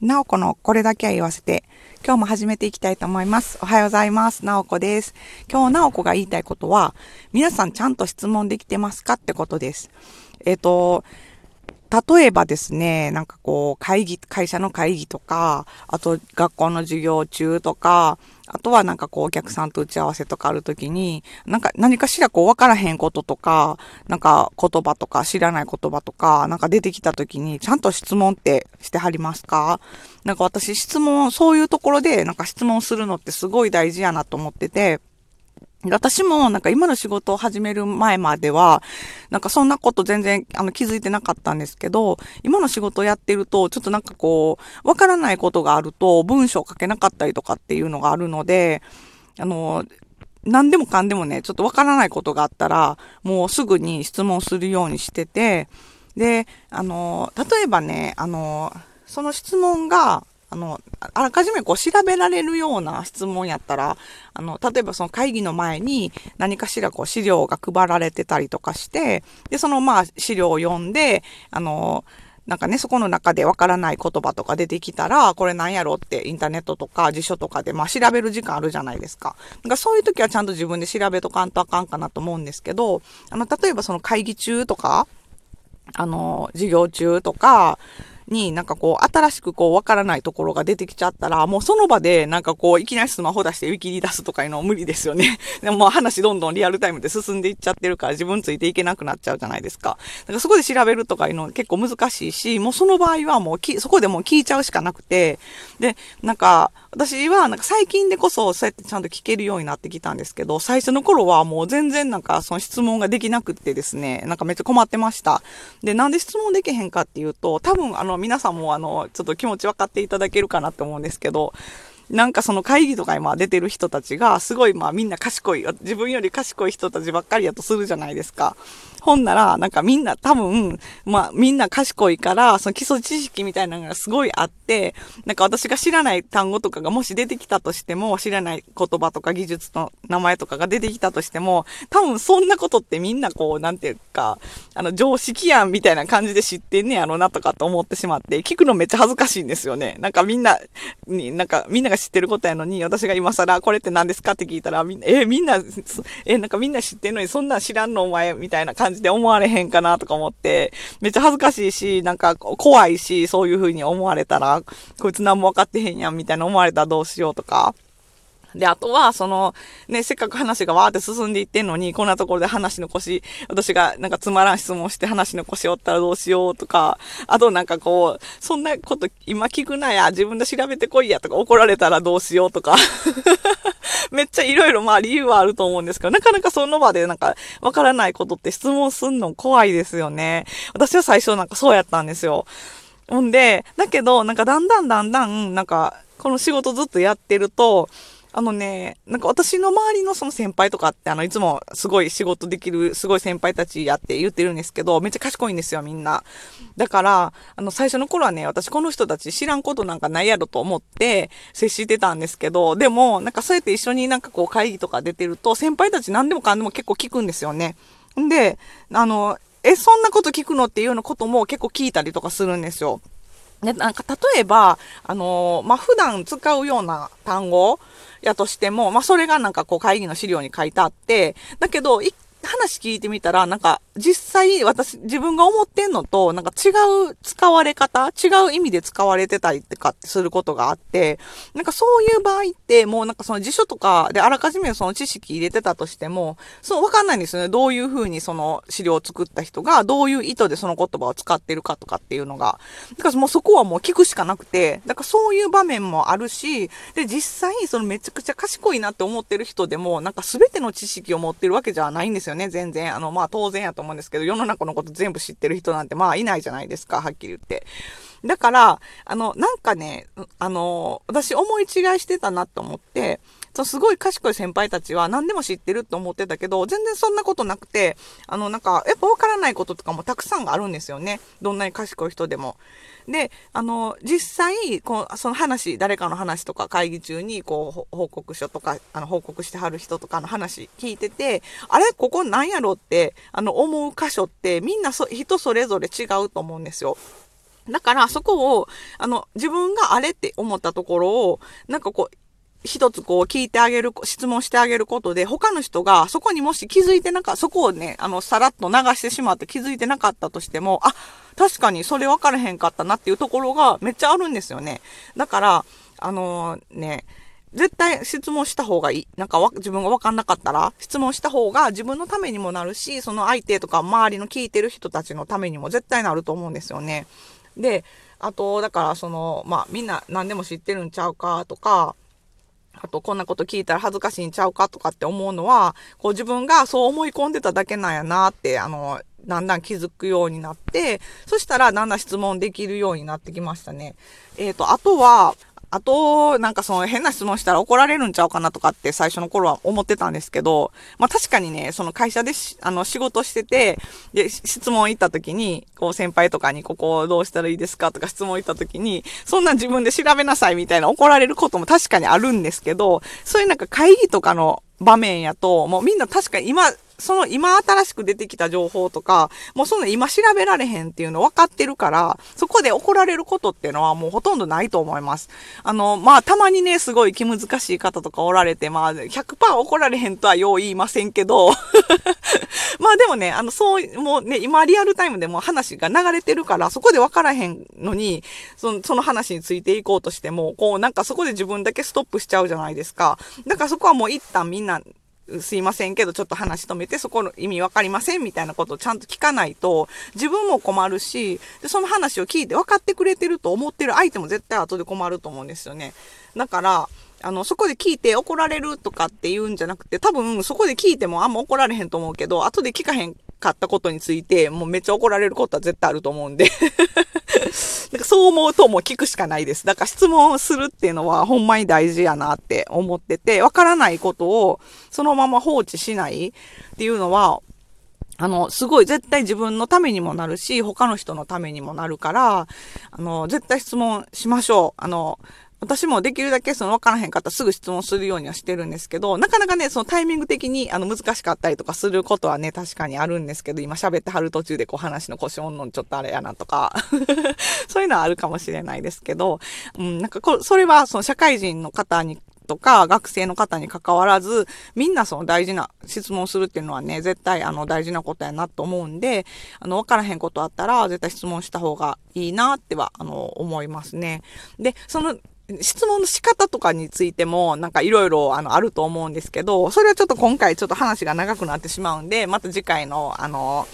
なおこのこれだけは言わせて、今日も始めていきたいと思います。おはようございます。なおこです。今日なおこが言いたいことは、皆さんちゃんと質問できてますかってことです。えっ、ー、と、例えばですね、なんかこう、会議、会社の会議とか、あと学校の授業中とか、あとはなんかこう、お客さんと打ち合わせとかあるときに、なんか何かしらこう、わからへんこととか、なんか言葉とか知らない言葉とか、なんか出てきたときに、ちゃんと質問ってしてはりますか？なんか私質問、そういうところでなんか質問するのってすごい大事やなと思ってて、私もなんか今の仕事を始める前までは、なんかそんなこと全然あの気づいてなかったんですけど、今の仕事をやってると、ちょっとなんかこう、わからないことがあると文章を書けなかったりとかっていうのがあるので、あの、何でもかんでもね、ちょっとわからないことがあったら、もうすぐに質問するようにしてて、で、あの、例えばね、あの、その質問が、あの、あらかじめこう調べられるような質問やったら、あの、例えばその会議の前に何かしらこう資料が配られてたりとかして、で、そのまあ資料を読んで、あの、なんかね、そこの中でわからない言葉とか出てきたら、これなんやろってインターネットとか辞書とかでまあ調べる時間あるじゃないですか。なんかそういう時はちゃんと自分で調べとかんとあかんかなと思うんですけど、あの、例えばその会議中とか、あの、授業中とか、になんかこう、新しくこう、わからないところが出てきちゃったら、もうその場でなんかこう、いきなりスマホ出してウィキリ出すとかいうの無理ですよね。でも話どんどんリアルタイムで進んでいっちゃってるから自分ついていけなくなっちゃうじゃないですか。だからそこで調べるとかいうの結構難しいし、もうその場合はもうき、そこでもう聞いちゃうしかなくて、で、なんか、私はなんか最近でこそそうやってちゃんと聞けるようになってきたんですけど、最初の頃はもう全然なんかその質問ができなくってですね、なんかめっちゃ困ってました。で、なんで質問できへんかっていうと、多分あの皆さんもあの、ちょっと気持ち分かっていただけるかなって思うんですけど、なんかその会議とか今出てる人たちが、すごいまあみんな賢い、自分より賢い人たちばっかりやとするじゃないですか。ほんなら、なんかみんな多分、まあみんな賢いから、その基礎知識みたいなのがすごいあって、なんか私が知らない単語とかがもし出てきたとしても、知らない言葉とか技術の名前とかが出てきたとしても、多分そんなことってみんなこう、なんていうか、あの常識やんみたいな感じで知ってんねやろなとかと思ってしまって、聞くのめっちゃ恥ずかしいんですよね。なんかみんなに、なんかみんなが知ってることやのに、私が今更これって何ですかって聞いたら、みんな、え、みんな、え、なんかみんな知ってんのにそんな知らんのお前みたいな感じじで思われへんかなとか思って、めっちゃ恥ずかしいし、なんか怖いし、そういう風に思われたら、こいつ何も分かってへんやんみたいな思われたらどうしようとか。で、あとは、その、ね、せっかく話がわーって進んでいってんのに、こんなところで話の腰、私がなんかつまらん質問して話の腰折ったらどうしようとか、あとなんかこう、そんなこと今聞くなや、自分で調べてこいやとか怒られたらどうしようとか。めっちゃいろいろまあ理由はあると思うんですけど、なかなかその場でなんかわからないことって質問すんの怖いですよね。私は最初なんかそうやったんですよ。ほんで、だけどなんかだんだんだんだんなんかこの仕事ずっとやってると、あのね、なんか私の周りのその先輩とかって、あの、いつもすごい仕事できる、すごい先輩たちやって言ってるんですけど、めっちゃ賢いんですよ、みんな。だから、あの、最初の頃はね、私この人たち知らんことなんかないやろと思って接してたんですけど、でも、なんかそうやって一緒になんかこう会議とか出てると、先輩たち何でもかんでも結構聞くんですよね。んで、あの、え、そんなこと聞くのっていうようなことも結構聞いたりとかするんですよ。ね、なんか例えば、あのー、まあ、普段使うような単語やとしても、まあ、それがなんかこう会議の資料に書いてあって、だけど、一話聞いてみたら、なんか、実際私、自分が思ってんのと、なんか違う使われ方、違う意味で使われてたりってかってすることがあって、なんかそういう場合って、もうなんかその辞書とかであらかじめその知識入れてたとしても、そうわかんないんですよね。どういうふうにその資料を作った人が、どういう意図でその言葉を使ってるかとかっていうのが。だからもうそこはもう聞くしかなくて、だからそういう場面もあるし、で、実際そのめちゃくちゃ賢いなって思ってる人でも、なんか全ての知識を持ってるわけじゃないんですよね、全然。あの、まあ当然やと思うんですけど、世の中のこと全部知ってる人なんてまあいないじゃないですか、はっきり言って。だから、あの、なんかね、あの、私思い違いしてたなと思って、そうすごい賢い先輩たちは何でも知ってるって思ってたけど、全然そんなことなくて、あの、なんか、やっぱわからないこととかもたくさんあるんですよね。どんなに賢い人でも。で、あの、実際、こう、その話、誰かの話とか会議中に、こう、報告書とか、あの、報告してはる人とかの話聞いてて、あれここなんやろって、あの、思う箇所って、みんなそ、人それぞれ違うと思うんですよ。だからそこを、あの、自分があれって思ったところを、なんかこう、一つこう聞いてあげる、質問してあげることで、他の人がそこにもし気づいてなか、そこをね、あの、さらっと流してしまって気づいてなかったとしても、あ、確かにそれ分からへんかったなっていうところがめっちゃあるんですよね。だから、あのー、ね、絶対質問した方がいい。なんか自分が分かんなかったら、質問した方が自分のためにもなるし、その相手とか周りの聞いてる人たちのためにも絶対なると思うんですよね。で、あと、だからその、まあみんな何でも知ってるんちゃうかとか、あと、こんなこと聞いたら恥ずかしいんちゃうかとかって思うのは、こう自分がそう思い込んでただけなんやなって、あの、だんだん気づくようになって、そしたらだんだん質問できるようになってきましたね。えっ、ー、と、あとは、あと、なんかその変な質問したら怒られるんちゃうかなとかって最初の頃は思ってたんですけど、まあ確かにね、その会社であの仕事してて、で、質問行った時に、こう先輩とかにここどうしたらいいですかとか質問行った時に、そんな自分で調べなさいみたいな怒られることも確かにあるんですけど、そういうなんか会議とかの場面やと、もうみんな確か今、その今新しく出てきた情報とか、もうその今調べられへんっていうの分かってるから、そこで怒られることっていうのはもうほとんどないと思います。あの、まあ、たまにね、すごい気難しい方とかおられて、まあ、100%怒られへんとはよう言いませんけど、まあでもね、あの、そう、もうね、今リアルタイムでも話が流れてるから、そこで分からへんのに、その、その話についていこうとしても、こう、なんかそこで自分だけストップしちゃうじゃないですか。だからそこはもう一旦みんな、すいませんけど、ちょっと話止めて、そこの意味わかりませんみたいなことをちゃんと聞かないと、自分も困るし、で、その話を聞いて分かってくれてると思ってる相手も絶対後で困ると思うんですよね。だから、あの、そこで聞いて怒られるとかって言うんじゃなくて、多分そこで聞いてもあんま怒られへんと思うけど、後で聞かへんかったことについて、もうめっちゃ怒られることは絶対あると思うんで なんかそう思うともう聞くしかないです。だから質問するっていうのはほんまに大事やなって思ってて、わからないことをそのまま放置しないっていうのは、あの、すごい絶対自分のためにもなるし、他の人のためにもなるから、あの、絶対質問しましょう。あの、私もできるだけその分からへんかったらすぐ質問するようにはしてるんですけど、なかなかね、そのタイミング的にあの難しかったりとかすることはね、確かにあるんですけど、今喋ってはる途中でこう話の腰音のちょっとあれやなとか そういうのはあるかもしれないですけど、うん、なんかこそれはその社会人の方にとか学生の方に関わらず、みんなその大事な質問するっていうのはね、絶対あの大事なことやなと思うんで、あの、わからへんことあったら絶対質問した方がいいなっては、あの、思いますね。で、その質問の仕方とかについても、なんかいろいろ、あの、あると思うんですけど、それはちょっと今回ちょっと話が長くなってしまうんで、また次回の、あの、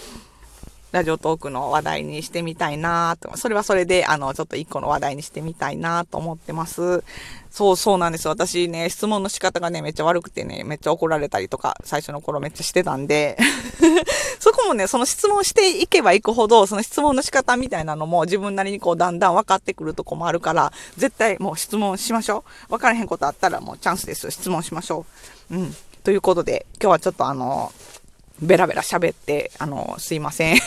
ラジオトークの話題にしてみたいなと。それはそれで、あの、ちょっと一個の話題にしてみたいなと思ってます。そうそうなんです。私ね、質問の仕方がね、めっちゃ悪くてね、めっちゃ怒られたりとか、最初の頃めっちゃしてたんで そこもね、その質問していけばいくほど、その質問の仕方みたいなのも自分なりにこう、だんだん分かってくるとこもあるから、絶対もう質問しましょう。分からへんことあったらもうチャンスです。質問しましょう。うん。ということで、今日はちょっとあの、ベラベラ喋って、あの、すいません。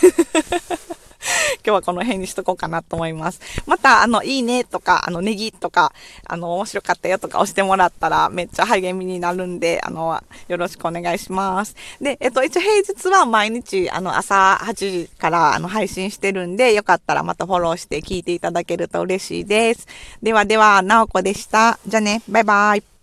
今日はこの辺にしとこうかなと思います。また、あの、いいねとか、あの、ネギとか、あの、面白かったよとか押してもらったらめっちゃ励みになるんで、あの、よろしくお願いします。で、えっと、一応平日は毎日、あの、朝8時からあの配信してるんで、よかったらまたフォローして聞いていただけると嬉しいです。ではでは、なおこでした。じゃあね、バイバイ。